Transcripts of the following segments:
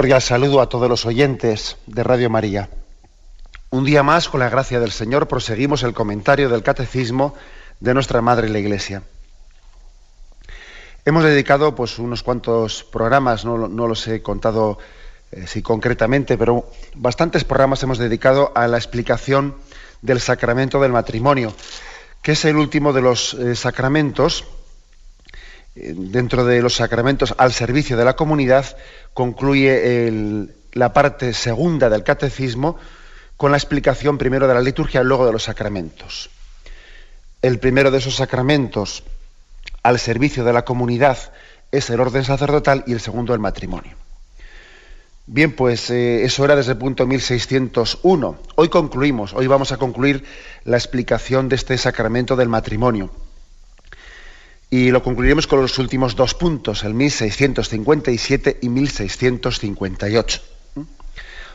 Cordial saludo a todos los oyentes de Radio María. Un día más, con la gracia del Señor, proseguimos el comentario del Catecismo de nuestra Madre la Iglesia. Hemos dedicado pues, unos cuantos programas, no, los he contado eh, si concretamente, pero bastantes programas hemos dedicado a la explicación del sacramento del matrimonio, que es el último de los eh, sacramentos dentro de los sacramentos al servicio de la comunidad, concluye la parte segunda del catecismo con la explicación primero de la liturgia y luego de los sacramentos. El primero de esos sacramentos al servicio de la comunidad es el orden sacerdotal y el segundo el matrimonio. Bien, pues eh, eso era desde el punto 1601. Hoy concluimos, hoy vamos a concluir la explicación de este sacramento del matrimonio. Y lo concluiremos con los últimos dos puntos, el 1657 y 1658.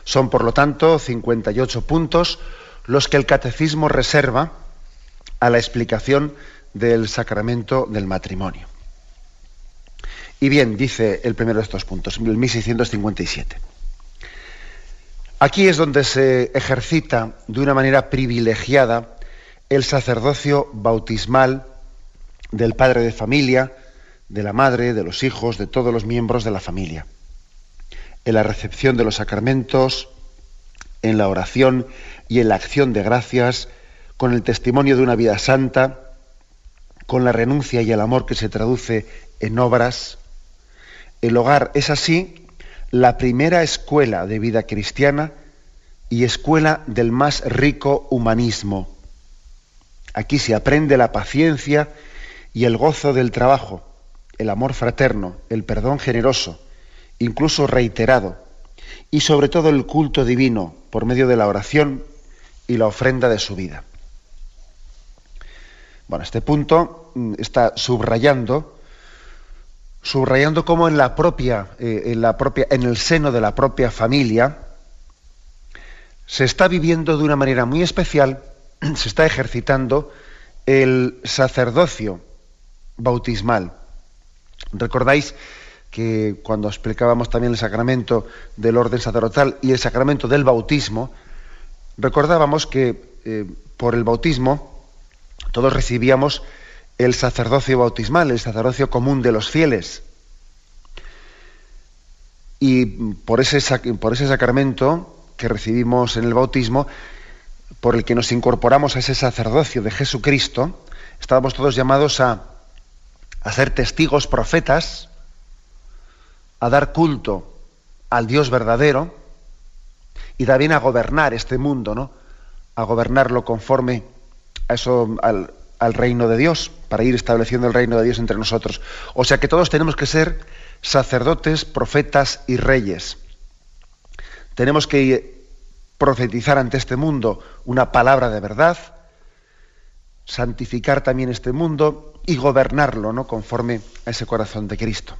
Son, por lo tanto, 58 puntos los que el catecismo reserva a la explicación del sacramento del matrimonio. Y bien, dice el primero de estos puntos, el 1657. Aquí es donde se ejercita de una manera privilegiada el sacerdocio bautismal del padre de familia, de la madre, de los hijos, de todos los miembros de la familia. En la recepción de los sacramentos, en la oración y en la acción de gracias, con el testimonio de una vida santa, con la renuncia y el amor que se traduce en obras. El hogar es así la primera escuela de vida cristiana y escuela del más rico humanismo. Aquí se aprende la paciencia y el gozo del trabajo, el amor fraterno, el perdón generoso, incluso reiterado, y sobre todo el culto divino por medio de la oración y la ofrenda de su vida. Bueno, este punto mm, está subrayando, subrayando cómo en la propia, eh, en la propia, en el seno de la propia familia, se está viviendo de una manera muy especial, se está ejercitando el sacerdocio bautismal. ¿Recordáis que cuando explicábamos también el sacramento del orden sacerdotal y el sacramento del bautismo, recordábamos que eh, por el bautismo todos recibíamos el sacerdocio bautismal, el sacerdocio común de los fieles. Y por ese, por ese sacramento que recibimos en el bautismo, por el que nos incorporamos a ese sacerdocio de Jesucristo, estábamos todos llamados a a ser testigos profetas, a dar culto al Dios verdadero y también a gobernar este mundo, ¿no? A gobernarlo conforme a eso, al, al reino de Dios, para ir estableciendo el reino de Dios entre nosotros. O sea que todos tenemos que ser sacerdotes, profetas y reyes. Tenemos que profetizar ante este mundo una palabra de verdad, santificar también este mundo y gobernarlo, ¿no? Conforme a ese corazón de Cristo.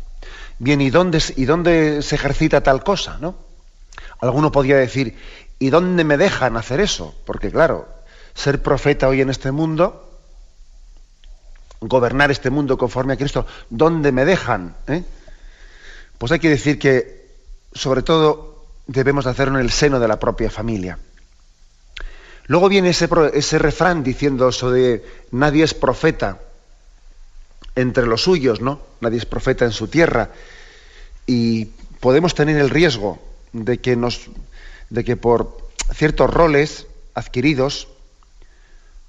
Bien, ¿y dónde, ¿y dónde se ejercita tal cosa, no? Alguno podría decir, ¿y dónde me dejan hacer eso? Porque claro, ser profeta hoy en este mundo, gobernar este mundo conforme a Cristo, ¿dónde me dejan? Eh? Pues hay que decir que, sobre todo, debemos hacerlo en el seno de la propia familia. Luego viene ese, ese refrán diciendo eso de nadie es profeta entre los suyos, ¿no? Nadie es profeta en su tierra. Y podemos tener el riesgo de que nos de que por ciertos roles adquiridos,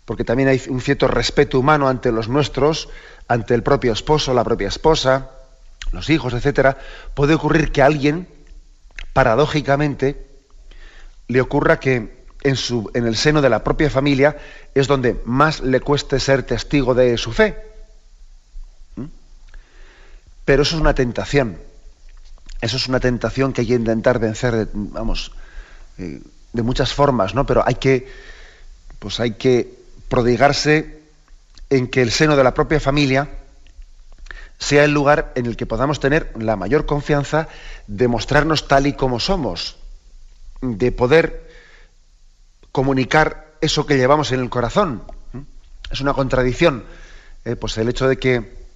porque también hay un cierto respeto humano ante los nuestros, ante el propio esposo, la propia esposa, los hijos, etcétera, puede ocurrir que alguien, paradójicamente, le ocurra que en, su, en el seno de la propia familia es donde más le cueste ser testigo de su fe. ¿Mm? Pero eso es una tentación. Eso es una tentación que hay que intentar vencer, de, vamos, eh, de muchas formas, ¿no? Pero hay que, pues hay que prodigarse en que el seno de la propia familia sea el lugar en el que podamos tener la mayor confianza de mostrarnos tal y como somos, de poder comunicar eso que llevamos en el corazón. Es una contradicción, eh, pues el hecho de que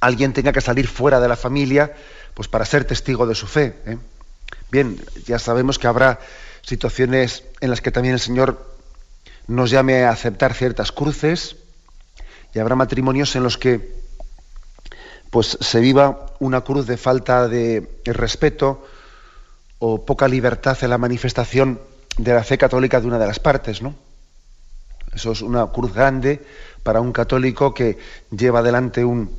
alguien tenga que salir fuera de la familia, pues para ser testigo de su fe. ¿eh? Bien, ya sabemos que habrá situaciones en las que también el Señor nos llame a aceptar ciertas cruces y habrá matrimonios en los que pues se viva una cruz de falta de respeto o poca libertad en la manifestación de la fe católica de una de las partes, ¿no? Eso es una cruz grande para un católico que lleva adelante un,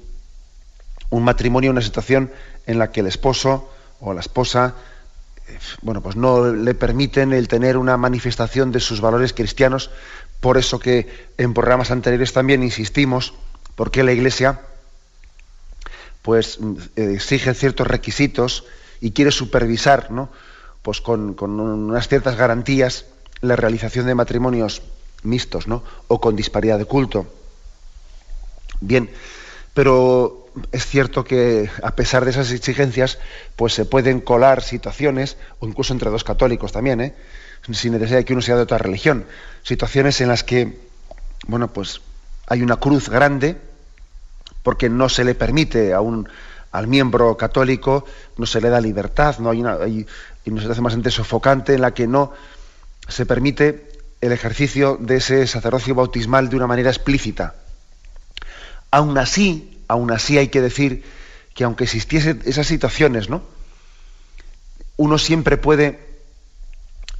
un matrimonio, una situación en la que el esposo o la esposa, eh, bueno, pues no le permiten el tener una manifestación de sus valores cristianos. Por eso que en programas anteriores también insistimos, porque la Iglesia pues eh, exige ciertos requisitos y quiere supervisar, ¿no? Pues con, unas ciertas garantías la realización de matrimonios mixtos, ¿no? O con disparidad de culto. Bien, pero es cierto que a pesar de esas exigencias, pues se pueden colar situaciones, o incluso entre dos católicos también, ¿eh? sin necesidad de que uno sea de otra religión, situaciones en las que, bueno, pues hay una cruz grande, porque no se le permite a un, al miembro católico, no se le da libertad, no hay una, hay, una situación bastante sofocante en la que no se permite el ejercicio de ese sacerdocio bautismal de una manera explícita. Aún así, aún así hay que decir que aunque existiesen esas situaciones, ¿no? Uno siempre puede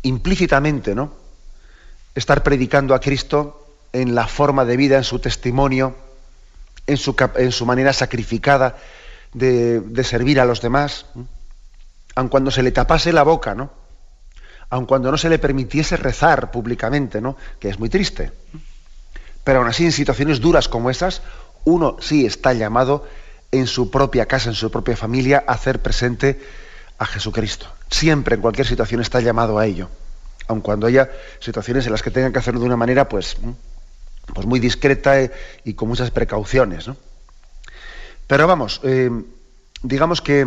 implícitamente, ¿no? estar predicando a Cristo en la forma de vida, en su testimonio, en su, manera sacrificada de, servir a los demás, aun cuando se le tapase la boca, ¿no? aun cuando no se le permitiese rezar públicamente, ¿no? que es muy triste. Pero aún así, en situaciones duras como esas, uno sí está llamado en su propia casa, en su propia familia, a hacer presente a Jesucristo. Siempre, en cualquier situación, está llamado a ello. Aun cuando haya situaciones en las que tengan que hacerlo de una manera, pues, pues muy discreta eh, y con muchas precauciones. ¿no? Pero vamos, eh, digamos que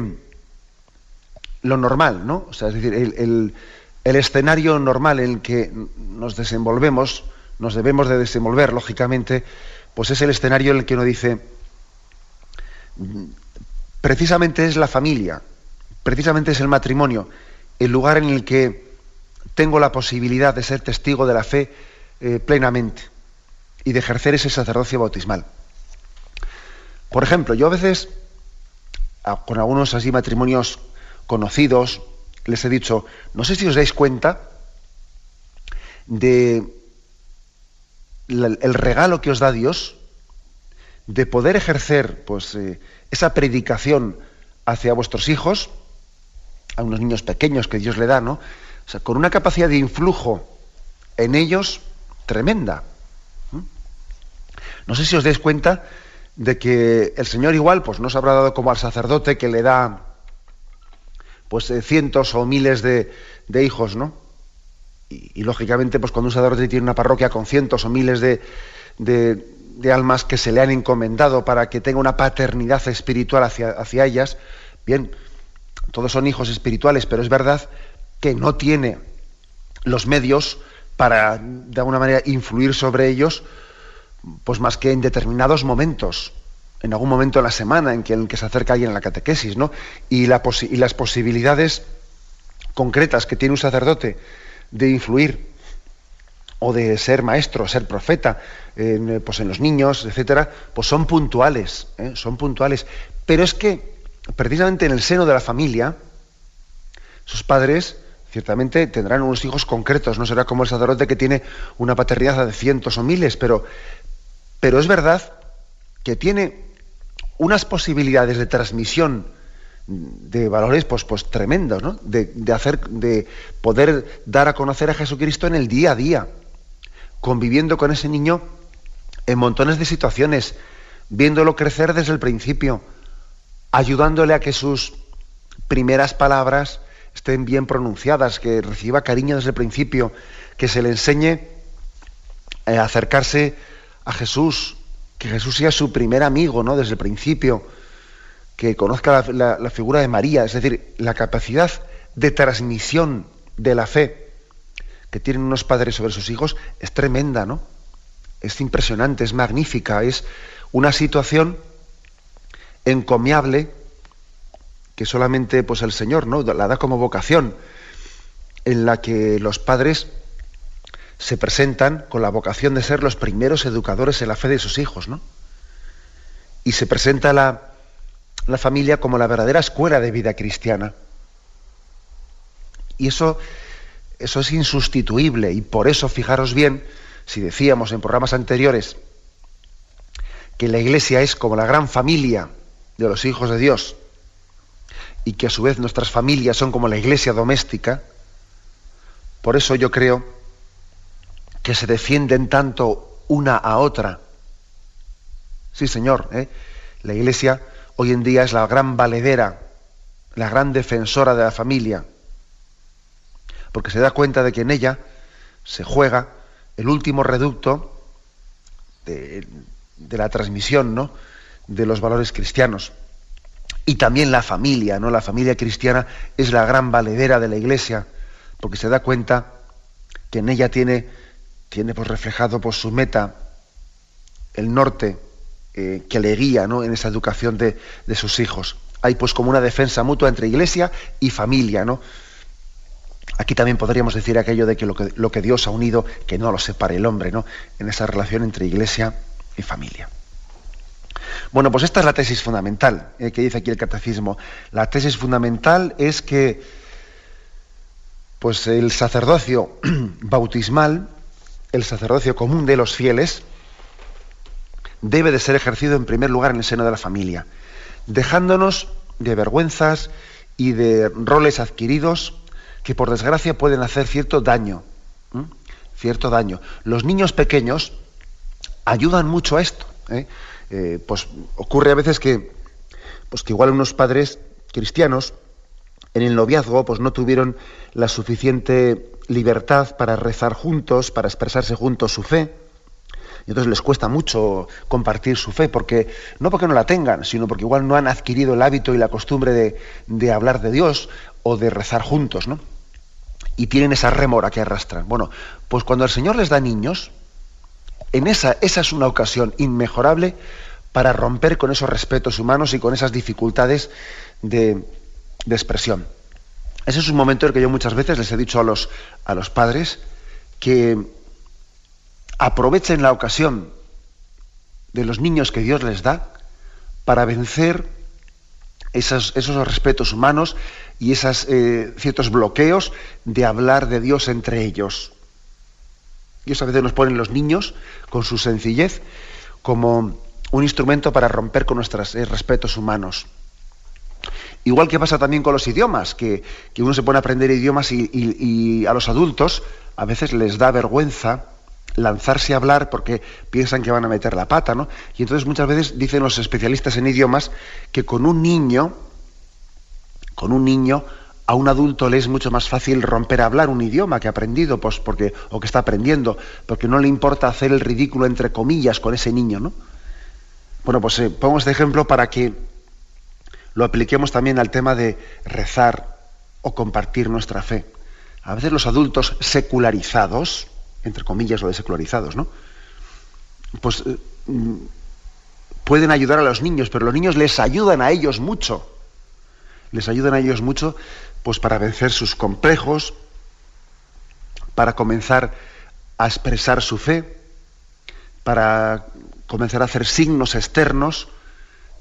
lo normal, ¿no? O sea, es decir, el, escenario normal en el que nos desenvolvemos, nos debemos de desenvolver, lógicamente, pues es el escenario en el que uno dice, precisamente es la familia, precisamente es el matrimonio, el lugar en el que tengo la posibilidad de ser testigo de la fe eh, plenamente y de ejercer ese sacerdocio bautismal. Por ejemplo, yo a veces, con algunos así matrimonios conocidos, les he dicho, no sé si os dais cuenta de el regalo que os da Dios de poder ejercer pues, eh, esa predicación hacia vuestros hijos, a unos niños pequeños que Dios le da, ¿no? Con una capacidad de influjo en ellos tremenda. No sé si os dais cuenta de que el Señor igual pues no se habrá dado como al sacerdote que le da pues eh, cientos o miles de, hijos, ¿no? Y, lógicamente pues cuando un sacerdote tiene una parroquia con cientos o miles de, de, almas que se le han encomendado para que tenga una paternidad espiritual hacia, hacia ellas, bien, todos son hijos espirituales, pero es verdad que no tiene los medios para de alguna manera influir sobre ellos pues más que en determinados momentos, en algún momento de la semana en que, en que se acerca alguien a la catequesis, ¿no? Y, la y las posibilidades concretas que tiene un sacerdote de influir o de ser maestro, ser profeta, en, pues en los niños, etcétera, pues son puntuales, ¿eh? son puntuales. Pero es que precisamente en el seno de la familia, sus padres ciertamente tendrán unos hijos concretos, no será como el sacerdote que tiene una paternidad de cientos o miles, pero pero es verdad que tiene unas posibilidades de transmisión de valores pues, pues tremendos, ¿no? De, hacer, de poder dar a conocer a Jesucristo en el día a día, conviviendo con ese niño en montones de situaciones, viéndolo crecer desde el principio, ayudándole a que sus primeras palabras estén bien pronunciadas, que reciba cariño desde el principio, que se le enseñe a acercarse a Jesús, que Jesús sea su primer amigo, ¿no? Desde el principio, que conozca la, figura de María, es decir, la capacidad de transmisión de la fe que tienen unos padres sobre sus hijos es tremenda, ¿no? Es impresionante, es magnífica, es una situación encomiable que solamente pues el Señor ¿no? la da como vocación, en la que los padres se presentan con la vocación de ser los primeros educadores en la fe de sus hijos, ¿no? Y se presenta la, la familia como la verdadera escuela de vida cristiana. Y eso, eso es insustituible, y por eso, fijaros bien, si decíamos en programas anteriores que la iglesia es como la gran familia de los hijos de Dios, y que a su vez nuestras familias son como la iglesia doméstica, por eso yo creo que se defienden tanto una a otra. Sí, Señor, ¿eh? la iglesia hoy en día es la gran valedera, la gran defensora de la familia, porque se da cuenta de que en ella se juega el último reducto de, la transmisión ¿no? de los valores cristianos y también la familia, ¿no? La familia cristiana es la gran valedera de la iglesia, porque se da cuenta que en ella tiene, tiene pues, reflejado pues, su meta, el norte eh, que le guía ¿no? en esa educación de, sus hijos. Hay pues como una defensa mutua entre iglesia y familia, ¿no? Aquí también podríamos decir aquello de que lo, que lo que Dios ha unido, que no lo separe el hombre, ¿no? En esa relación entre iglesia y familia. Bueno, pues esta es la tesis fundamental eh, que dice aquí el catecismo. La tesis fundamental es que pues el sacerdocio bautismal, el sacerdocio común de los fieles, debe de ser ejercido en primer lugar en el seno de la familia, dejándonos de vergüenzas y de roles adquiridos que por desgracia pueden hacer cierto daño. Cierto daño. Los niños pequeños ayudan mucho a esto. ¿eh? Eh, pues ocurre a veces que, pues que igual unos padres cristianos en el noviazgo pues no tuvieron la suficiente libertad para rezar juntos, para expresarse juntos su fe. Y entonces les cuesta mucho compartir su fe, porque no porque no la tengan, sino porque igual no han adquirido el hábito y la costumbre de, hablar de Dios o de rezar juntos, ¿no? Y tienen esa rémora que arrastran. Bueno, pues cuando el Señor les da niños, en esa, esa es una ocasión inmejorable para romper con esos respetos humanos y con esas dificultades de, expresión. Ese es un momento en el que yo muchas veces les he dicho a los, a los padres que aprovechen la ocasión de los niños que Dios les da para vencer esos, respetos humanos y esos eh, ciertos bloqueos de hablar de Dios entre ellos. Eso a veces nos ponen los niños con su sencillez como un instrumento para romper con nuestros eh, respetos humanos. Igual que pasa también con los idiomas, que, uno se pone a aprender idiomas y, a los adultos a veces les da vergüenza lanzarse a hablar porque piensan que van a meter la pata, ¿no? Y entonces muchas veces dicen los especialistas en idiomas que con un niño, con un niño, a un adulto le es mucho más fácil romper a hablar un idioma que ha aprendido, pues porque, o que está aprendiendo, porque no le importa hacer el ridículo entre comillas con ese niño, ¿no? Bueno, pues eh, pongo este ejemplo para que lo apliquemos también al tema de rezar o compartir nuestra fe. A veces los adultos secularizados, entre comillas lo de secularizados, ¿no? Pues eh, pueden ayudar a los niños, pero los niños les ayudan a ellos mucho. Les ayudan a ellos mucho pues para vencer sus complejos, para comenzar a expresar su fe, para comenzar a hacer signos externos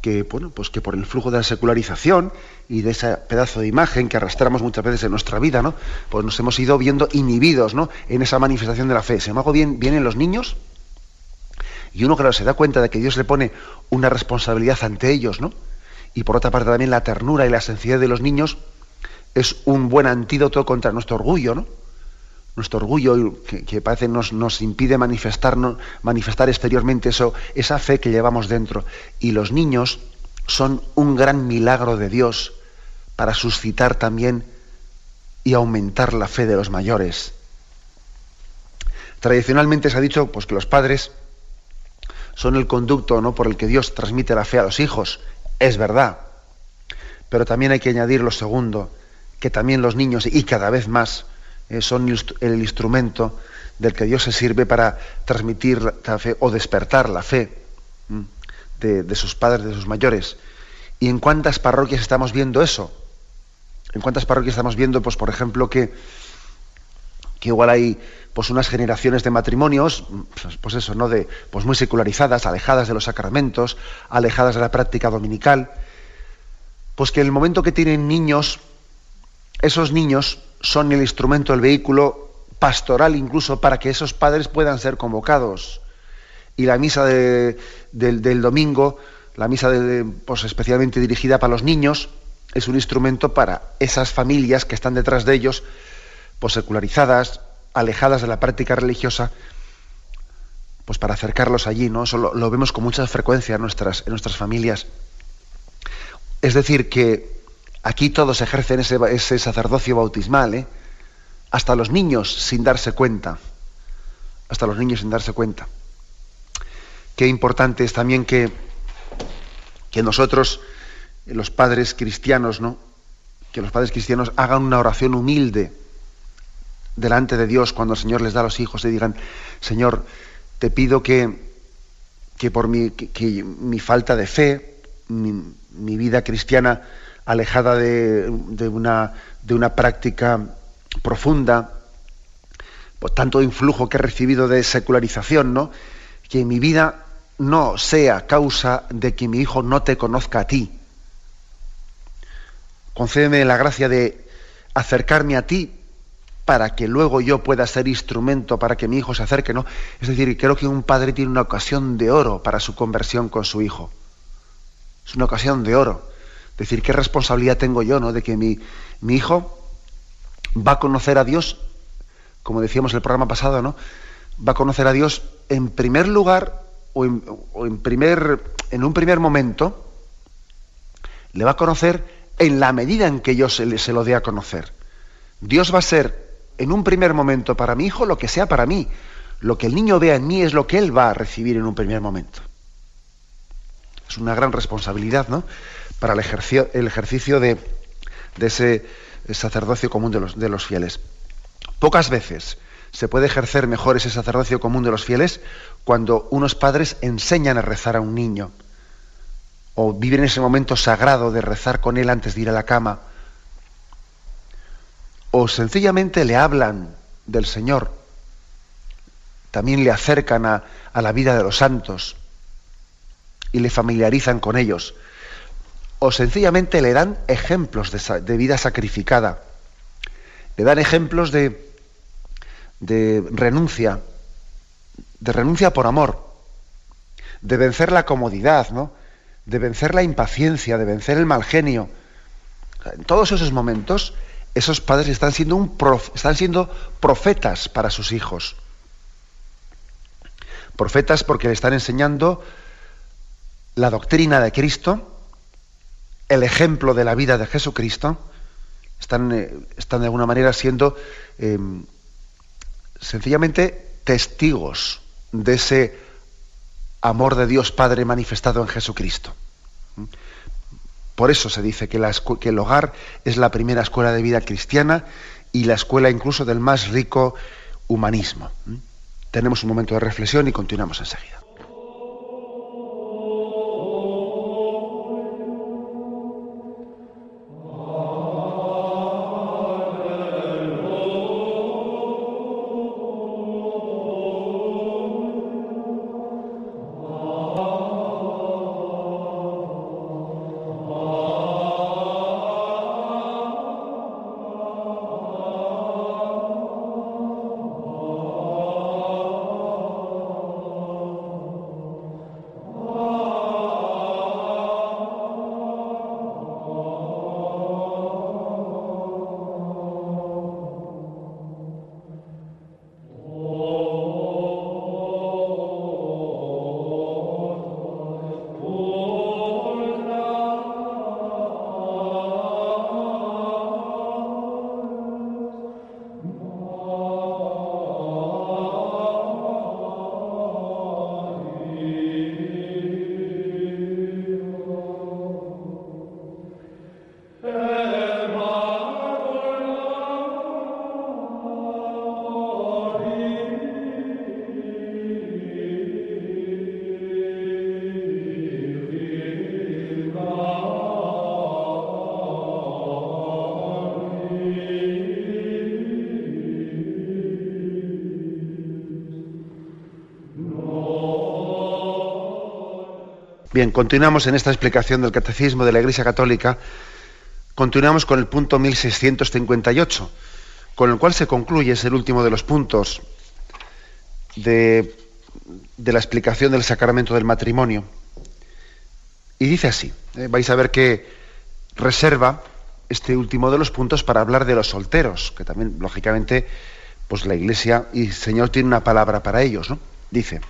que, bueno, pues que por el flujo de la secularización y de ese pedazo de imagen que arrastramos muchas veces en nuestra vida, ¿no? Pues nos hemos ido viendo inhibidos, ¿no? En esa manifestación de la fe. ¿Se me hago bien, vienen los niños? Y uno, claro, se da cuenta de que Dios le pone una responsabilidad ante ellos, ¿no? y por otra parte también la ternura y la sencillez de los niños es un buen antídoto contra nuestro orgullo, ¿no? Nuestro orgullo que, parece nos, nos impide manifestar, manifestar exteriormente eso, esa fe que llevamos dentro. Y los niños son un gran milagro de Dios para suscitar también y aumentar la fe de los mayores. Tradicionalmente se ha dicho pues, que los padres son el conducto ¿no? por el que Dios transmite la fe a los hijos. Es verdad. Pero también hay que añadir lo segundo, que también los niños, y cada vez más, eh, son el instrumento del que Dios se sirve para transmitir la fe o despertar la fe de, sus padres, de sus mayores. ¿Y en cuántas parroquias estamos viendo eso? ¿En cuántas parroquias estamos viendo, pues, por ejemplo, que, que igual hay pues unas generaciones de matrimonios, pues, pues eso, ¿no? De, pues muy secularizadas, alejadas de los sacramentos, alejadas de la práctica dominical, pues que el momento que tienen niños, esos niños son el instrumento, el vehículo pastoral incluso para que esos padres puedan ser convocados. Y la misa del, domingo, la misa pues especialmente dirigida para los niños, es un instrumento para esas familias que están detrás de ellos, pues secularizadas, alejadas de la práctica religiosa, pues para acercarlos allí, ¿no? Eso lo, vemos con mucha frecuencia en nuestras, en nuestras familias. Es decir, que aquí todos ejercen ese, sacerdocio bautismal, ¿eh? hasta los niños sin darse cuenta, hasta los niños sin darse cuenta. Qué importante es también que, que nosotros, los padres cristianos, ¿no? que los padres cristianos hagan una oración humilde delante de Dios cuando el Señor les da a los hijos y digan, Señor, te pido que, que por mi, que, mi falta de fe, mi, vida cristiana alejada de, una, práctica profunda, por tanto influjo que he recibido de secularización, ¿no? que mi vida no sea causa de que mi hijo no te conozca a ti. Concédeme la gracia de acercarme a ti para que luego yo pueda ser instrumento para que mi hijo se acerque, ¿no? Es decir, creo que un padre tiene una ocasión de oro para su conversión con su hijo. Es una ocasión de oro. Decir, ¿qué responsabilidad tengo yo, ¿no? De que mi, mi hijo va a conocer a Dios, como decíamos en el programa pasado, ¿no? Va a conocer a Dios en primer lugar o en, primer, en un primer momento, le va a conocer en la medida en que yo se lo dé a conocer. Dios va a ser en un primer momento para mi hijo lo que sea para mí. Lo que el niño vea en mí es lo que él va a recibir en un primer momento. Es una gran responsabilidad, ¿no? Para el ejercicio, el ejercicio de, ese sacerdocio común de los, de los fieles. Pocas veces se puede ejercer mejor ese sacerdocio común de los fieles cuando unos padres enseñan a rezar a un niño o viven ese momento sagrado de rezar con él antes de ir a la cama. O sencillamente le hablan del Señor, también le acercan a, la vida de los santos y le familiarizan con ellos, o sencillamente le dan ejemplos de, vida sacrificada, le dan ejemplos de, renuncia, de renuncia por amor, de vencer la comodidad, ¿no? de vencer la impaciencia, de vencer el mal genio. En todos esos momentos esos padres están siendo, un están siendo profetas para sus hijos. Profetas porque le están enseñando la doctrina de Cristo, el ejemplo de la vida de Jesucristo. Están, eh, están de alguna manera siendo em, sencillamente testigos de ese amor de Dios Padre manifestado en Jesucristo. Por eso se dice que, el hogar es la primera escuela de vida cristiana y la escuela incluso del más rico humanismo. Tenemos un momento de reflexión y continuamos enseguida. Bien, continuamos en esta explicación del Catecismo de la Iglesia Católica. Continuamos con el punto 1658, con el cual se concluye, es el último de los puntos de, la explicación del sacramento del matrimonio. Y dice así, eh, vais a ver que reserva este último de los puntos para hablar de los solteros, que también, lógicamente, pues la Iglesia y el Señor tiene una palabra para ellos, ¿no? Dice,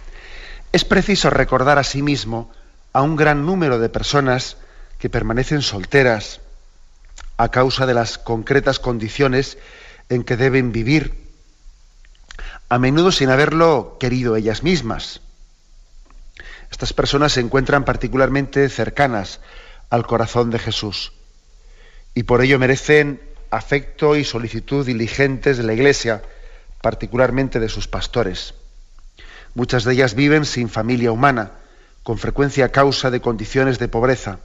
es preciso recordar a sí mismo a un gran número de personas que permanecen solteras a causa de las concretas condiciones en que deben vivir, a menudo sin haberlo querido ellas mismas. Estas personas se encuentran particularmente cercanas al corazón de Jesús y por ello merecen afecto y solicitud diligentes de la Iglesia, particularmente de sus pastores. Muchas de ellas viven sin familia humana, con frecuencia a causa de condiciones de pobreza.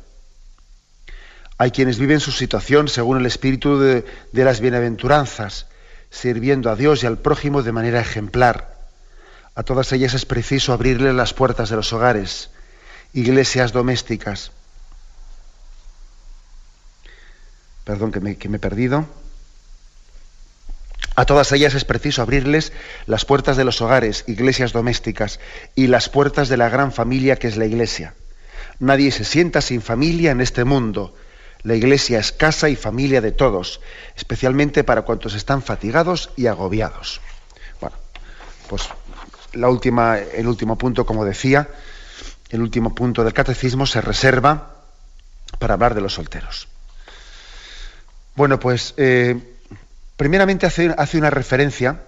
Hay quienes viven su situación según el espíritu de, las bienaventuranzas, sirviendo a Dios y al prójimo de manera ejemplar. A todas ellas es preciso abrirle las puertas de los hogares, iglesias domésticas. Perdón que me he perdido. A todas ellas es preciso abrirles las puertas de los hogares, iglesias domésticas y las puertas de la gran familia que es la iglesia. Nadie se sienta sin familia en este mundo. La iglesia es casa y familia de todos, especialmente para cuantos están fatigados y agobiados. Bueno, pues el último punto, como decía, el último punto del catecismo se reserva para hablar de los solteros. Bueno, pues eh, Primeramente hace, hace una referencia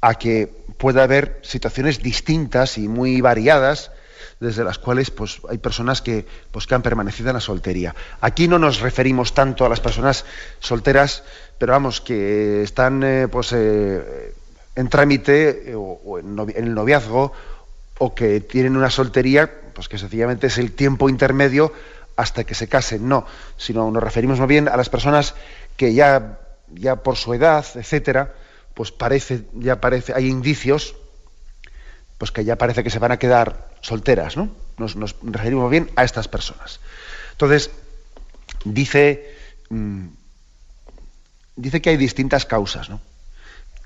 a que puede haber situaciones distintas y muy variadas desde las cuales pues, hay personas que, pues, que han permanecido en la soltería. Aquí no nos referimos tanto a las personas solteras, pero vamos, que están eh, pues, eh, en trámite eh, o, en, en, el noviazgo o que tienen una soltería, pues que sencillamente es el tiempo intermedio hasta que se casen. No, sino nos referimos más bien a las personas que ya, ya por su edad, etcétera, pues parece, ya parece, hay indicios, pues que ya parece que se van a quedar solteras, ¿no? Nos, nos referimos bien a estas personas. Entonces, dice, mmm, dice que hay distintas causas, ¿no?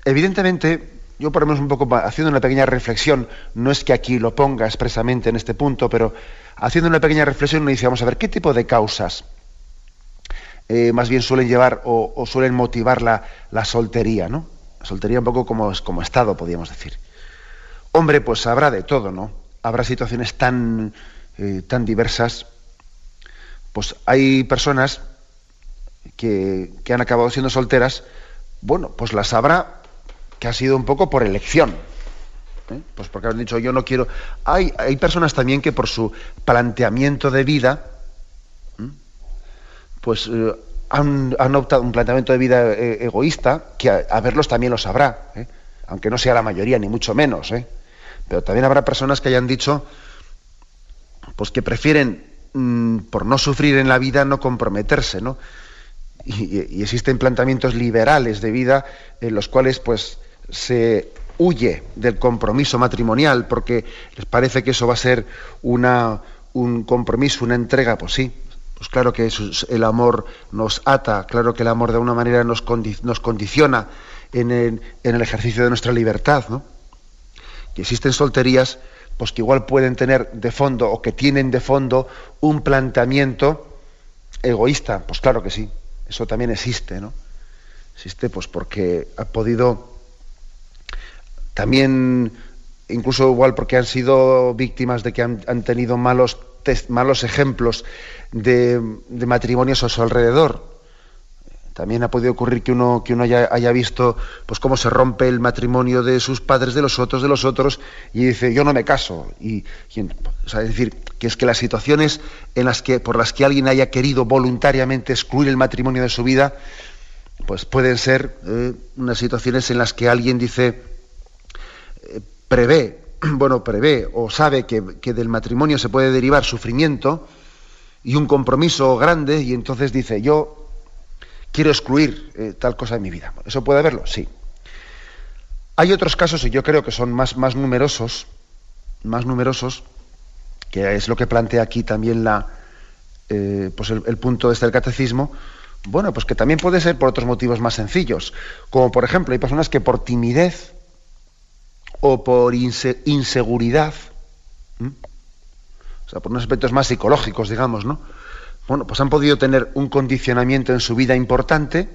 Evidentemente, yo por lo menos un poco haciendo una pequeña reflexión, no es que aquí lo ponga expresamente en este punto, pero haciendo una pequeña reflexión nos dice, vamos a ver, ¿qué tipo de causas eh, más bien suelen llevar o, suelen motivar la, la, soltería, ¿no? La soltería un poco como, como estado, podríamos decir. Hombre, pues habrá de todo, ¿no? Habrá situaciones tan, eh, tan diversas. Pues hay personas que, que han acabado siendo solteras, bueno, pues las habrá que ha sido un poco por elección. ¿eh? Pues porque han dicho, yo no quiero. Hay, hay personas también que por su planteamiento de vida, pues eh, han, han, optado un planteamiento de vida eh, egoísta, que a, verlos también lo sabrá, ¿eh? aunque no sea la mayoría, ni mucho menos. ¿eh? Pero también habrá personas que hayan dicho pues que prefieren, mmm, por no sufrir en la vida, no comprometerse, ¿no? Y, y, existen planteamientos liberales de vida en los cuales pues se huye del compromiso matrimonial porque les parece que eso va a ser una, un compromiso, una entrega, pues sí, pues claro que el amor nos ata, claro que el amor de alguna manera nos, nos condiciona en el, en el, ejercicio de nuestra libertad, ¿no? Y existen solterías, pues que igual pueden tener de fondo o que tienen de fondo un planteamiento egoísta, pues claro que sí, eso también existe, ¿no? Existe pues porque ha podido también, incluso igual porque han sido víctimas de que han, tenido malos, malos ejemplos de, matrimonios a su alrededor. También ha podido ocurrir que uno, que uno haya, visto pues cómo se rompe el matrimonio de sus padres, de los otros, de los otros, y dice, yo no me caso. Y, es decir, que es que las situaciones en las que, por las que alguien haya querido voluntariamente excluir el matrimonio de su vida, pues pueden ser eh, unas situaciones en las que alguien dice, prevé, bueno, prevé o sabe que, que del matrimonio se puede derivar sufrimiento, y un compromiso grande y entonces dice, yo quiero excluir eh, tal cosa de mi vida. ¿Eso puede haberlo? Sí. Hay otros casos, y yo creo que son más, más numerosos, más numerosos, que es lo que plantea aquí también la, eh, pues el, punto este del catecismo, bueno, pues que también puede ser por otros motivos más sencillos, como por ejemplo hay personas que por timidez o por inseguridad, o sea, por unos aspectos más psicológicos, digamos, ¿no? Bueno, pues han podido tener un condicionamiento en su vida importante,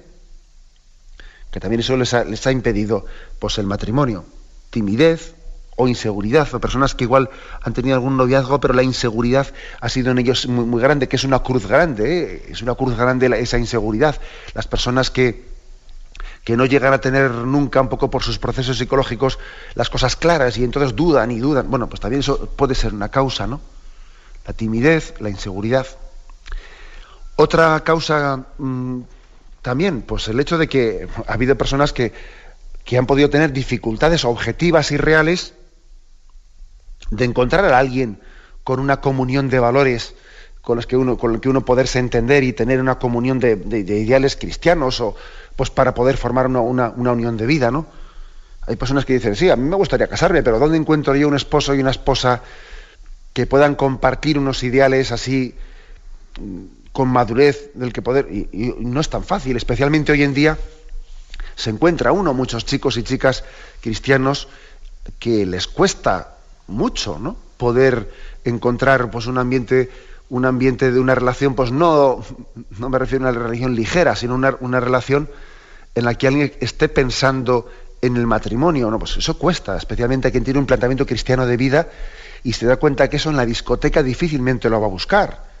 que también eso les ha, les ha impedido pues el matrimonio, timidez, o inseguridad, o personas que igual han tenido algún noviazgo, pero la inseguridad ha sido en ellos muy, grande, que es una cruz grande, ¿eh? es una cruz grande esa inseguridad. Las personas que, que no llegan a tener nunca, un poco por sus procesos psicológicos, las cosas claras y entonces dudan y dudan. Bueno, pues también eso puede ser una causa, ¿no? La timidez, la inseguridad. Otra causa mm, también, pues el hecho de que ha habido personas que, que han podido tener dificultades objetivas y reales de encontrar a alguien con una comunión de valores con los que uno, con que uno poderse entender y tener una comunión de, ideales cristianos o pues para poder formar una, una, unión de vida, ¿no? Hay personas que dicen, sí, a mí me gustaría casarme, pero ¿dónde encuentro yo un esposo y una esposa que puedan compartir unos ideales así mm, con madurez del que poder? Y, y no es tan fácil, especialmente hoy en día se encuentra uno, muchos chicos y chicas cristianos, que les cuesta mucho, ¿no? Poder encontrar pues un ambiente un ambiente de una relación, pues no, no me refiero a una religión ligera, sino una, una relación en la que alguien esté pensando en el matrimonio, no, pues eso cuesta, especialmente a quien tiene un planteamiento cristiano de vida y se da cuenta que eso en la discoteca difícilmente lo va a buscar.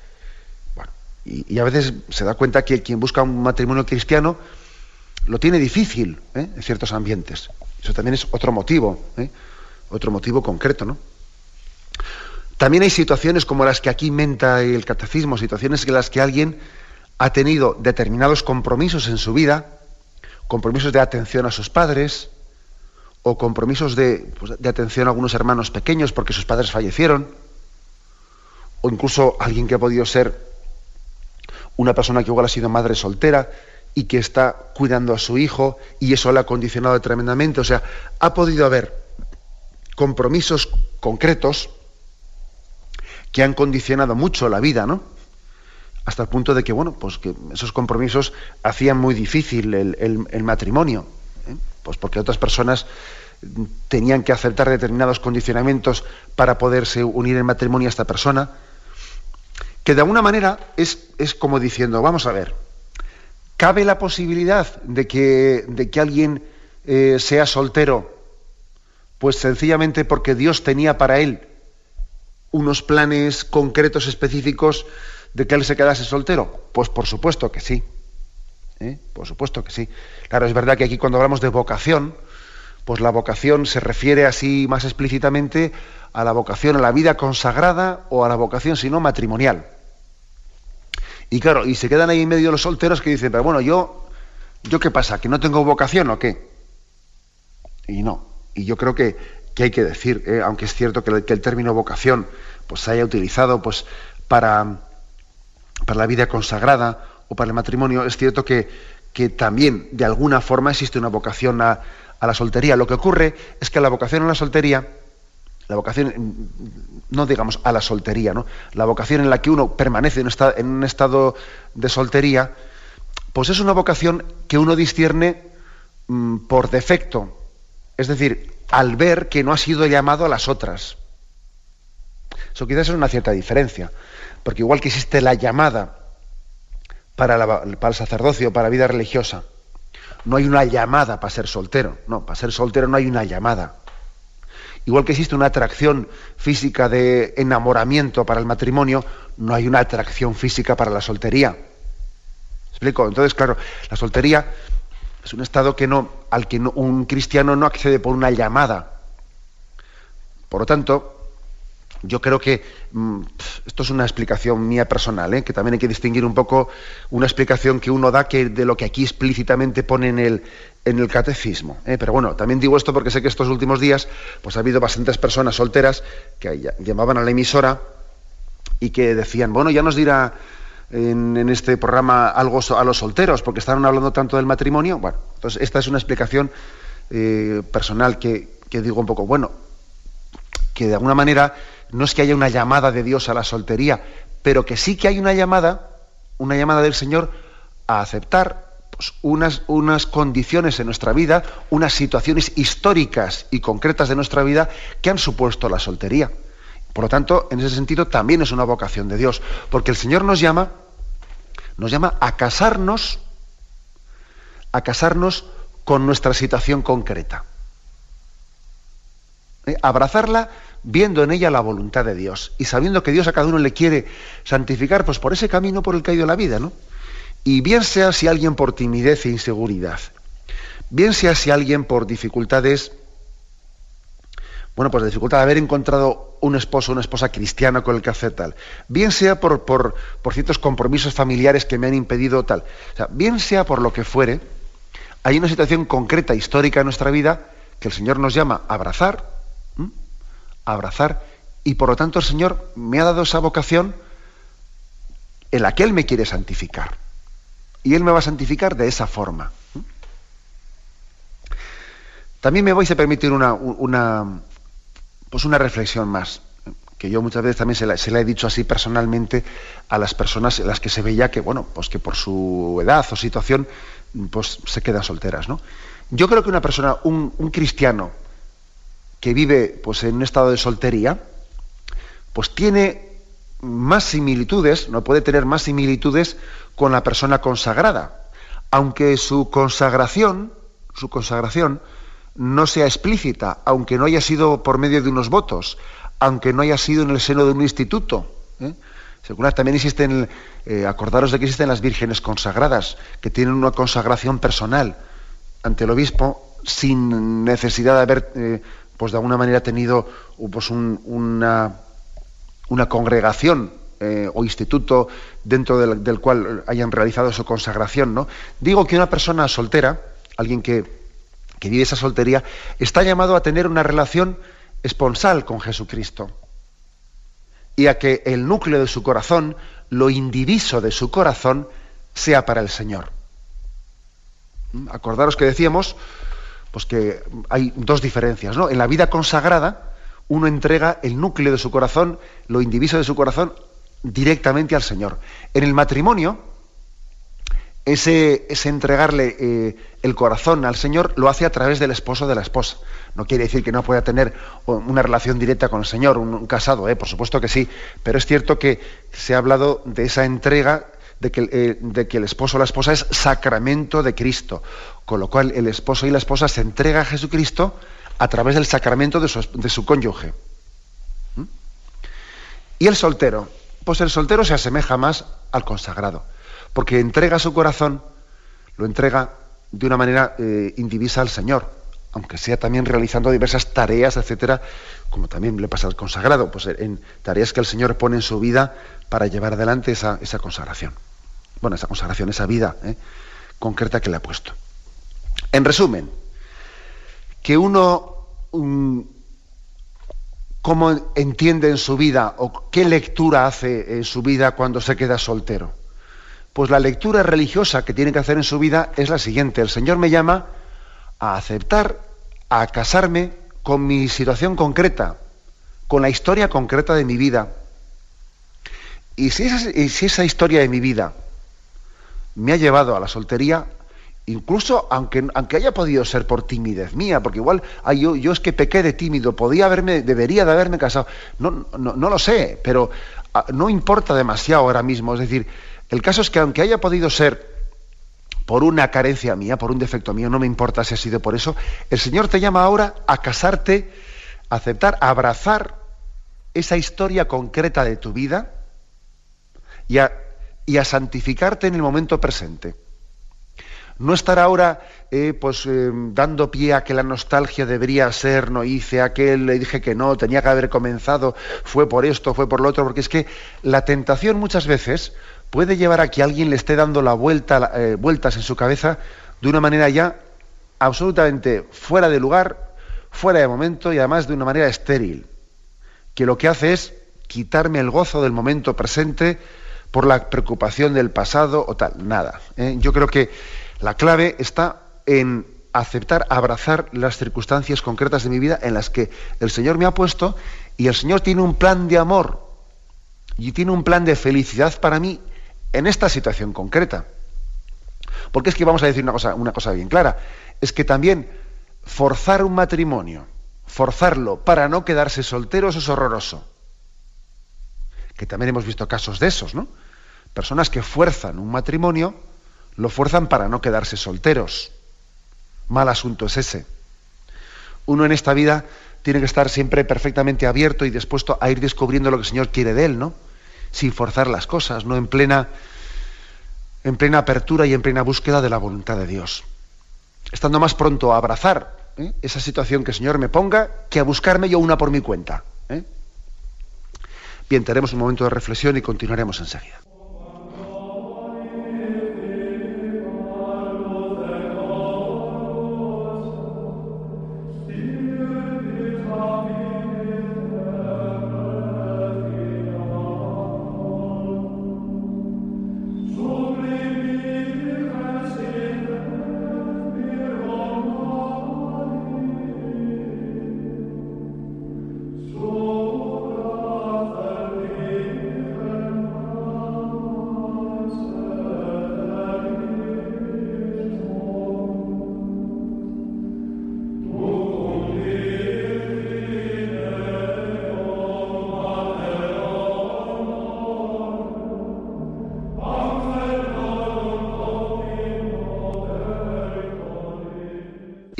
Y, a veces se da cuenta que quien busca un matrimonio cristiano lo tiene difícil ¿eh? en ciertos ambientes. Eso también es otro motivo. ¿eh? otro motivo concreto, ¿no? También hay situaciones como las que aquí menta el catecismo, situaciones en las que alguien ha tenido determinados compromisos en su vida, compromisos de atención a sus padres, o compromisos de, pues, de, atención a algunos hermanos pequeños porque sus padres fallecieron, o incluso alguien que ha podido ser una persona que igual ha sido madre soltera y que está cuidando a su hijo y eso le ha condicionado tremendamente. O sea, ha podido haber compromisos concretos que han condicionado mucho la vida, ¿no? Hasta el punto de que, bueno, pues que esos compromisos hacían muy difícil el, matrimonio, ¿eh? pues porque otras personas tenían que aceptar determinados condicionamientos para poderse unir en matrimonio a esta persona, que de alguna manera es, es como diciendo, vamos a ver, ¿cabe la posibilidad de que, de que alguien eh, sea soltero pues sencillamente porque Dios tenía para él unos planes concretos, específicos, de que él se quedase soltero. Pues por supuesto que sí. ¿eh? Por supuesto que sí. Claro, es verdad que aquí cuando hablamos de vocación, pues la vocación se refiere así más explícitamente a la vocación a la vida consagrada o a la vocación, si no, matrimonial. Y claro, y se quedan ahí en medio los solteros que dicen, pero bueno, yo, ¿yo qué pasa? ¿Que no tengo vocación o qué? Y no, y yo creo que, hay que decir, eh, aunque es cierto que el, término vocación pues, se haya utilizado pues, para, para la vida consagrada o para el matrimonio, es cierto que, que también de alguna forma existe una vocación a, la soltería. Lo que ocurre es que la vocación a la soltería, la vocación, no digamos a la soltería, ¿no? la vocación en la que uno permanece en, en un estado de soltería, pues es una vocación que uno discierne mm, por defecto, es decir, al ver que no ha sido llamado a las otras. Eso quizás es una cierta diferencia, porque igual que existe la llamada para, el sacerdocio, para la vida religiosa, no hay una llamada para ser soltero. No, para ser soltero no hay una llamada. Igual que existe una atracción física de enamoramiento para el matrimonio, no hay una atracción física para la soltería. ¿Explico? Entonces, claro, la soltería es un estado que no, al que un cristiano no accede por una llamada. Por lo tanto, yo creo que mm, esto es una explicación mía personal, ¿eh? que también hay que distinguir un poco una explicación que uno da que de lo que aquí explícitamente pone en el, el catecismo. ¿eh? Pero bueno, también digo esto porque sé que estos últimos días pues ha habido bastantes personas solteras que llamaban a la emisora y que decían, bueno, ya nos dirá en, este programa algo a los solteros, porque estaban hablando tanto del matrimonio. Bueno, entonces esta es una explicación eh, personal que, digo un poco, bueno, que de alguna manera no es que haya una llamada de Dios a la soltería, pero que sí que hay una llamada, una llamada del Señor a aceptar pues, unas, unas condiciones en nuestra vida, unas situaciones históricas y concretas de nuestra vida que han supuesto la soltería. Por lo tanto, en ese sentido también es una vocación de Dios, porque el Señor nos llama, nos llama a casarnos, a casarnos con nuestra situación concreta. ¿Eh? Abrazarla viendo en ella la voluntad de Dios y sabiendo que Dios a cada uno le quiere santificar, pues por ese camino por el que ha ido la vida, ¿no? Y bien sea si alguien por timidez e inseguridad, bien sea si alguien por dificultades, bueno, pues dificultad de haber encontrado un esposo una esposa cristiana con el que hacer tal, bien sea por, por, por ciertos compromisos familiares que me han impedido tal, o sea, bien sea por lo que fuere, hay una situación concreta, histórica en nuestra vida, que el Señor nos llama a abrazar, abrazar, y por lo tanto el Señor me ha dado esa vocación en la que Él me quiere santificar. Y Él me va a santificar de esa forma. También me vais a permitir una, una, pues una reflexión más, que yo muchas veces también se la, he dicho así personalmente a las personas en las que se veía que, bueno, pues que por su edad o situación, pues se quedan solteras, ¿no? Yo creo que una persona, un, un cristiano, que vive pues, en un estado de soltería, pues tiene más similitudes, no puede tener más similitudes con la persona consagrada, aunque su consagración, su consagración no sea explícita, aunque no haya sido por medio de unos votos, aunque no haya sido en el seno de un instituto. ¿eh? también existen, eh, acordaros de que existen las vírgenes consagradas, que tienen una consagración personal ante el obispo sin necesidad de haber eh, pues de alguna manera tenido pues, una, una, congregación eh, o instituto dentro del, cual hayan realizado su consagración. ¿no? Digo que una persona soltera, alguien que, que vive esa soltería, está llamado a tener una relación esponsal con Jesucristo y a que el núcleo de su corazón, lo indiviso de su corazón, sea para el Señor. ¿Mm? Acordaros que decíamos pues que hay dos diferencias, ¿no? En la vida consagrada, uno entrega el núcleo de su corazón, lo indiviso de su corazón, directamente al Señor. En el matrimonio, ese, entregarle eh, el corazón al Señor lo hace a través del esposo de la esposa. No quiere decir que no pueda tener una relación directa con el Señor, un, un casado, ¿eh? por supuesto que sí, pero es cierto que se ha hablado de esa entrega de que, eh, de que, el esposo o la esposa es sacramento de Cristo, con lo cual el esposo y la esposa se entrega a Jesucristo a través del sacramento de su, de su cónyuge. ¿Mm? Y el soltero, pues el soltero se asemeja más al consagrado, porque entrega su corazón, lo entrega de una manera eh, indivisa al Señor, aunque sea también realizando diversas tareas, etcétera, como también le pasa al consagrado, pues en tareas que el Señor pone en su vida para llevar adelante esa, consagración bueno, esa consagración, esa vida ¿eh? concreta que le ha puesto. En resumen, que uno, ¿cómo entiende en su vida o qué lectura hace en su vida cuando se queda soltero? Pues la lectura religiosa que tiene que hacer en su vida es la siguiente. El Señor me llama a aceptar, a casarme con mi situación concreta, con la historia concreta de mi vida. Y si esa, historia de mi vida me ha llevado a la soltería, incluso aunque, haya podido ser por timidez mía, porque igual yo, yo, es que pequé de tímido, podía haberme, debería de haberme casado, no, no, no lo sé, pero ah, no importa demasiado ahora mismo, es decir, el caso es que aunque haya podido ser por una carencia mía, por un defecto mío, no me importa si ha sido por eso, el Señor te llama ahora a casarte, a aceptar, a abrazar esa historia concreta de tu vida y a santificarte en el momento presente. No estar ahora eh, pues, eh, dando pie a que la nostalgia debería ser, no hice aquel, le dije que no, tenía que haber comenzado, fue por esto, fue por lo otro, porque es que la tentación muchas veces puede llevar a que alguien le esté dando la vuelta, eh, vueltas en su cabeza de una manera ya absolutamente fuera de lugar, fuera de momento y además de una manera estéril, que lo que hace es quitarme el gozo del momento presente, por la preocupación del pasado o tal, nada. ¿eh? Yo creo que la clave está en aceptar, abrazar las circunstancias concretas de mi vida en las que el Señor me ha puesto Y el Señor tiene un plan de amor y tiene un plan de felicidad para mí en esta situación concreta. Porque es que vamos a decir una cosa, una cosa bien clara, es que también forzar un matrimonio, forzarlo para no quedarse solteros es horroroso. Que también hemos visto casos de esos, ¿no? Personas que fuerzan un matrimonio, lo fuerzan para no quedarse solteros. Mal asunto es ese. Uno en esta vida tiene que estar siempre perfectamente abierto y dispuesto a ir descubriendo lo que el Señor quiere de él, ¿no? Sin forzar las cosas, no en plena, en plena apertura y en plena búsqueda de la voluntad de Dios. Estando más pronto a abrazar ¿eh? esa situación que el Señor me ponga que a buscarme yo una por mi cuenta. ¿eh? Bien, tenemos un momento de reflexión y continuaremos enseguida.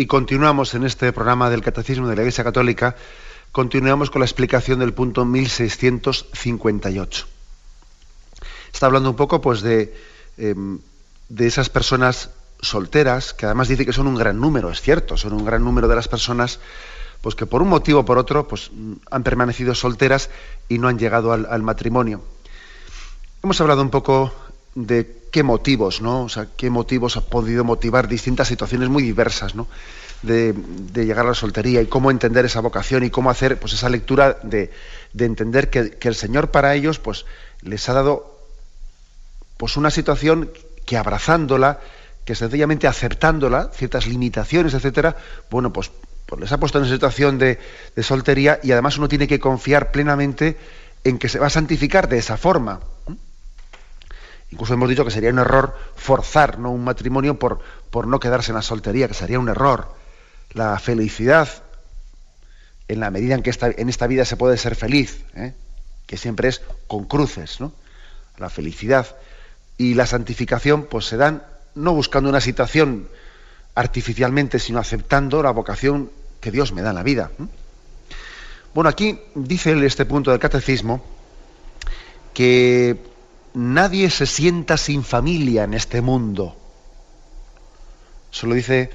Y continuamos en este programa del Catecismo de la Iglesia Católica, continuamos con la explicación del punto 1658. Está hablando un poco pues de, em, de esas personas solteras, que además dice que son un gran número, es cierto, son un gran número de las personas pues que por un motivo o por otro pues, han permanecido solteras y no han llegado al, al matrimonio. Hemos hablado un poco de qué motivos, ¿no? O sea, qué motivos ha podido motivar distintas situaciones muy diversas, ¿no? De, llegar a la soltería y cómo entender esa vocación y cómo hacer pues esa lectura de, entender que, el Señor para ellos pues les ha dado pues una situación que abrazándola, que sencillamente aceptándola, ciertas limitaciones, etcétera, bueno, pues, pues les ha puesto en una situación de soltería y además uno tiene que confiar plenamente en que se va a santificar de esa forma. Incluso hemos dicho que sería un error forzar un matrimonio por, por no quedarse en la soltería, que sería un error. La felicidad, en la medida en que en esta vida se puede ser feliz, ¿eh? que siempre es con cruces, ¿no? La felicidad y la santificación pues se dan no buscando una situación artificialmente, sino aceptando la vocación que Dios me da en la vida. Bueno, aquí dice este punto del catecismo que nadie se sienta sin familia en este mundo. Eso lo dice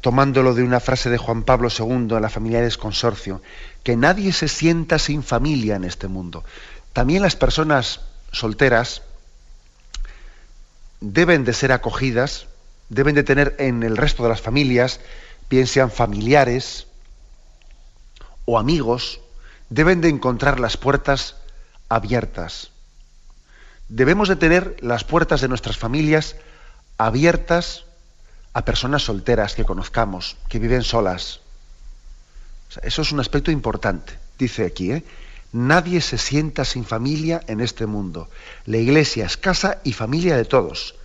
tomándolo de una frase de Juan Pablo II en la Familiares Consorcio, que nadie se sienta sin familia en este mundo. También las personas solteras deben de ser acogidas, deben de tener en el resto de las familias, bien sean familiares o amigos, deben de encontrar las puertas abiertas debemos de tener las puertas de nuestras familias abiertas a personas solteras que conozcamos, que viven solas. eso es un aspecto importante. Dice aquí, ¿eh? nadie se sienta sin familia en este mundo. La iglesia es casa y familia de todos.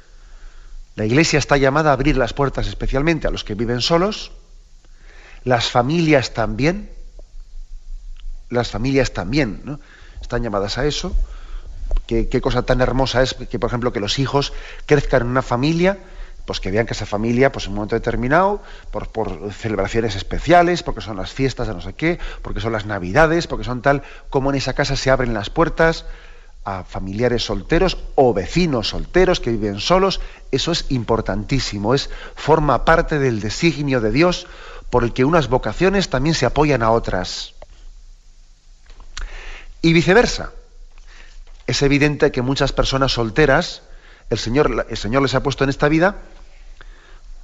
La iglesia está llamada a abrir las puertas especialmente a los que viven solos. Las familias también. Las familias también están llamadas a eso qué, cosa tan hermosa es que, por ejemplo, que los hijos crezcan en una familia, pues que vean que esa familia, pues en un momento determinado, por, por, celebraciones especiales, porque son las fiestas de no sé qué, porque son las navidades, porque son tal, como en esa casa se abren las puertas a familiares solteros o vecinos solteros que viven solos, eso es importantísimo, es forma parte del designio de Dios por el que unas vocaciones también se apoyan a otras. Y viceversa es evidente que muchas personas solteras, el Señor, el Señor les ha puesto en esta vida,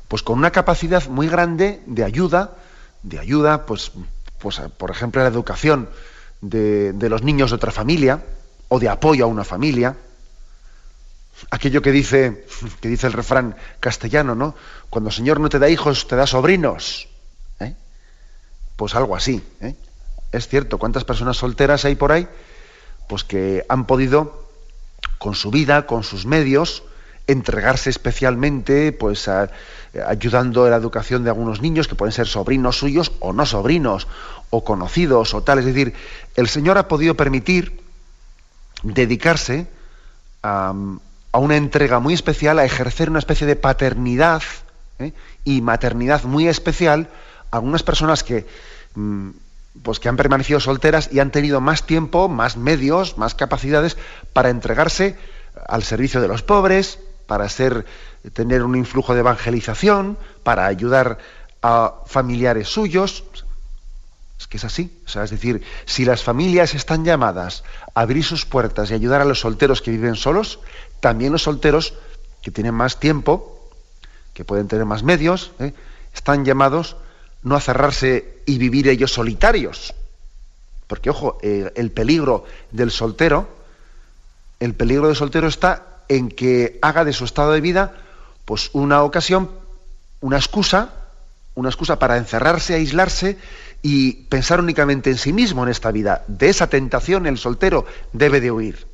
pues con una capacidad muy grande de ayuda, de ayuda, pues, pues por ejemplo, a la educación de, de los niños de otra familia, o de apoyo a una familia. Aquello que dice, que dice el refrán castellano, ¿no? Cuando el Señor no te da hijos, te da sobrinos. ¿eh? Pues algo así. ¿eh? Es cierto, ¿cuántas personas solteras hay por ahí? Pues que han podido, con su vida, con sus medios, entregarse especialmente, pues ayudando en la educación de algunos niños que pueden ser sobrinos suyos o no sobrinos, o conocidos o tal. Es decir, el Señor ha podido permitir dedicarse a, una entrega muy especial, a ejercer una especie de paternidad ¿eh? y maternidad muy especial a algunas personas que, mm, pues que han permanecido solteras y han tenido más tiempo, más medios, más capacidades para entregarse al servicio de los pobres, para ser, tener un influjo de evangelización, para ayudar a familiares suyos. Es que es así. O sea, es decir, si las familias están llamadas a abrir sus puertas y ayudar a los solteros que viven solos, también los solteros que tienen más tiempo, que pueden tener más medios, ¿eh? están llamados no a cerrarse y vivir ellos solitarios. Porque, ojo, eh, el peligro del soltero, el peligro del soltero está en que haga de su estado de vida pues una ocasión, una excusa, una excusa para encerrarse, aislarse y pensar únicamente en sí mismo en esta vida. De esa tentación el soltero debe de huir.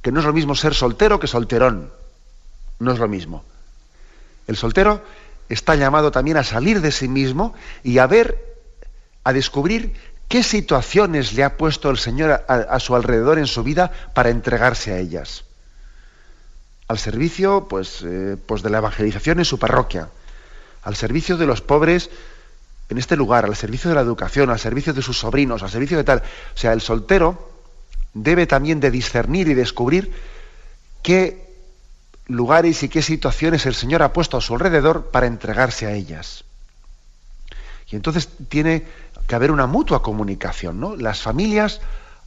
Que no es lo mismo ser soltero que solterón. No es lo mismo. El soltero está llamado también a salir de sí mismo y a ver, a descubrir qué situaciones le ha puesto el Señor a, su alrededor en su vida para entregarse a ellas. Al servicio, pues, eh, pues de la evangelización en su parroquia, al servicio de los pobres en este lugar, al servicio de la educación, al servicio de sus sobrinos, al servicio de tal. O sea, el soltero debe también de discernir y descubrir qué lugares y qué situaciones el Señor ha puesto a su alrededor para entregarse a ellas. Y entonces tiene que haber una mutua comunicación, ¿no? Las familias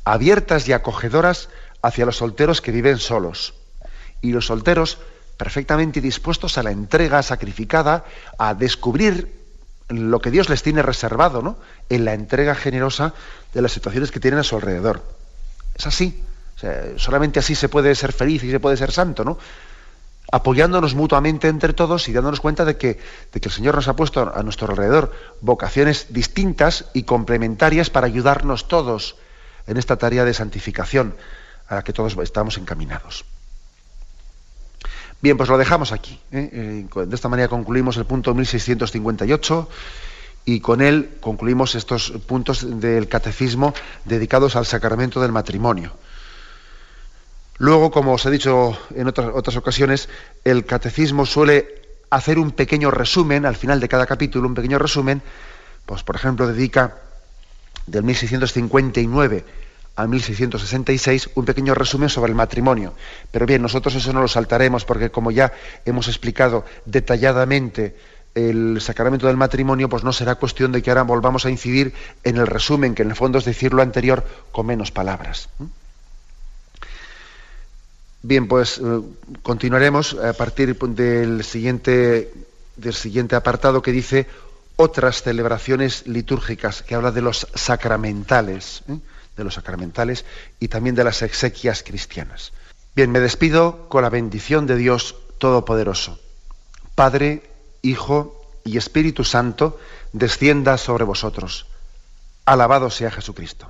abiertas y acogedoras hacia los solteros que viven solos. Y los solteros perfectamente dispuestos a la entrega sacrificada, a descubrir lo que Dios les tiene reservado, ¿no? En la entrega generosa de las situaciones que tienen a su alrededor. Es así. solamente así se puede ser feliz y se puede ser santo, ¿no? Apoyándonos mutuamente entre todos y dándonos cuenta de que, el Señor nos ha puesto a nuestro alrededor vocaciones distintas y complementarias para ayudarnos todos en esta tarea de santificación a la que todos estamos encaminados. Bien, pues lo dejamos aquí. ¿eh? Eh, de esta manera concluimos el punto 1658 y con él concluimos estos puntos del catecismo dedicados al sacramento del matrimonio. Luego, como os he dicho en otras, ocasiones, el catecismo suele hacer un pequeño resumen al final de cada capítulo, un pequeño resumen, pues por ejemplo dedica del 1659 a 1666 un pequeño resumen sobre el matrimonio. Pero bien, nosotros eso no lo saltaremos porque como ya hemos explicado detalladamente el sacramento del matrimonio, pues no será cuestión de que ahora volvamos a incidir en el resumen, que en el fondo es decir lo anterior con menos palabras. Bien, pues eh, continuaremos a partir del siguiente, del siguiente apartado que dice otras celebraciones litúrgicas, que habla de los sacramentales. ¿eh? de los sacramentales y también de las exequias cristianas. Bien, me despido con la bendición de Dios Todopoderoso. Padre, Hijo y Espíritu Santo, descienda sobre vosotros. Alabado sea Jesucristo.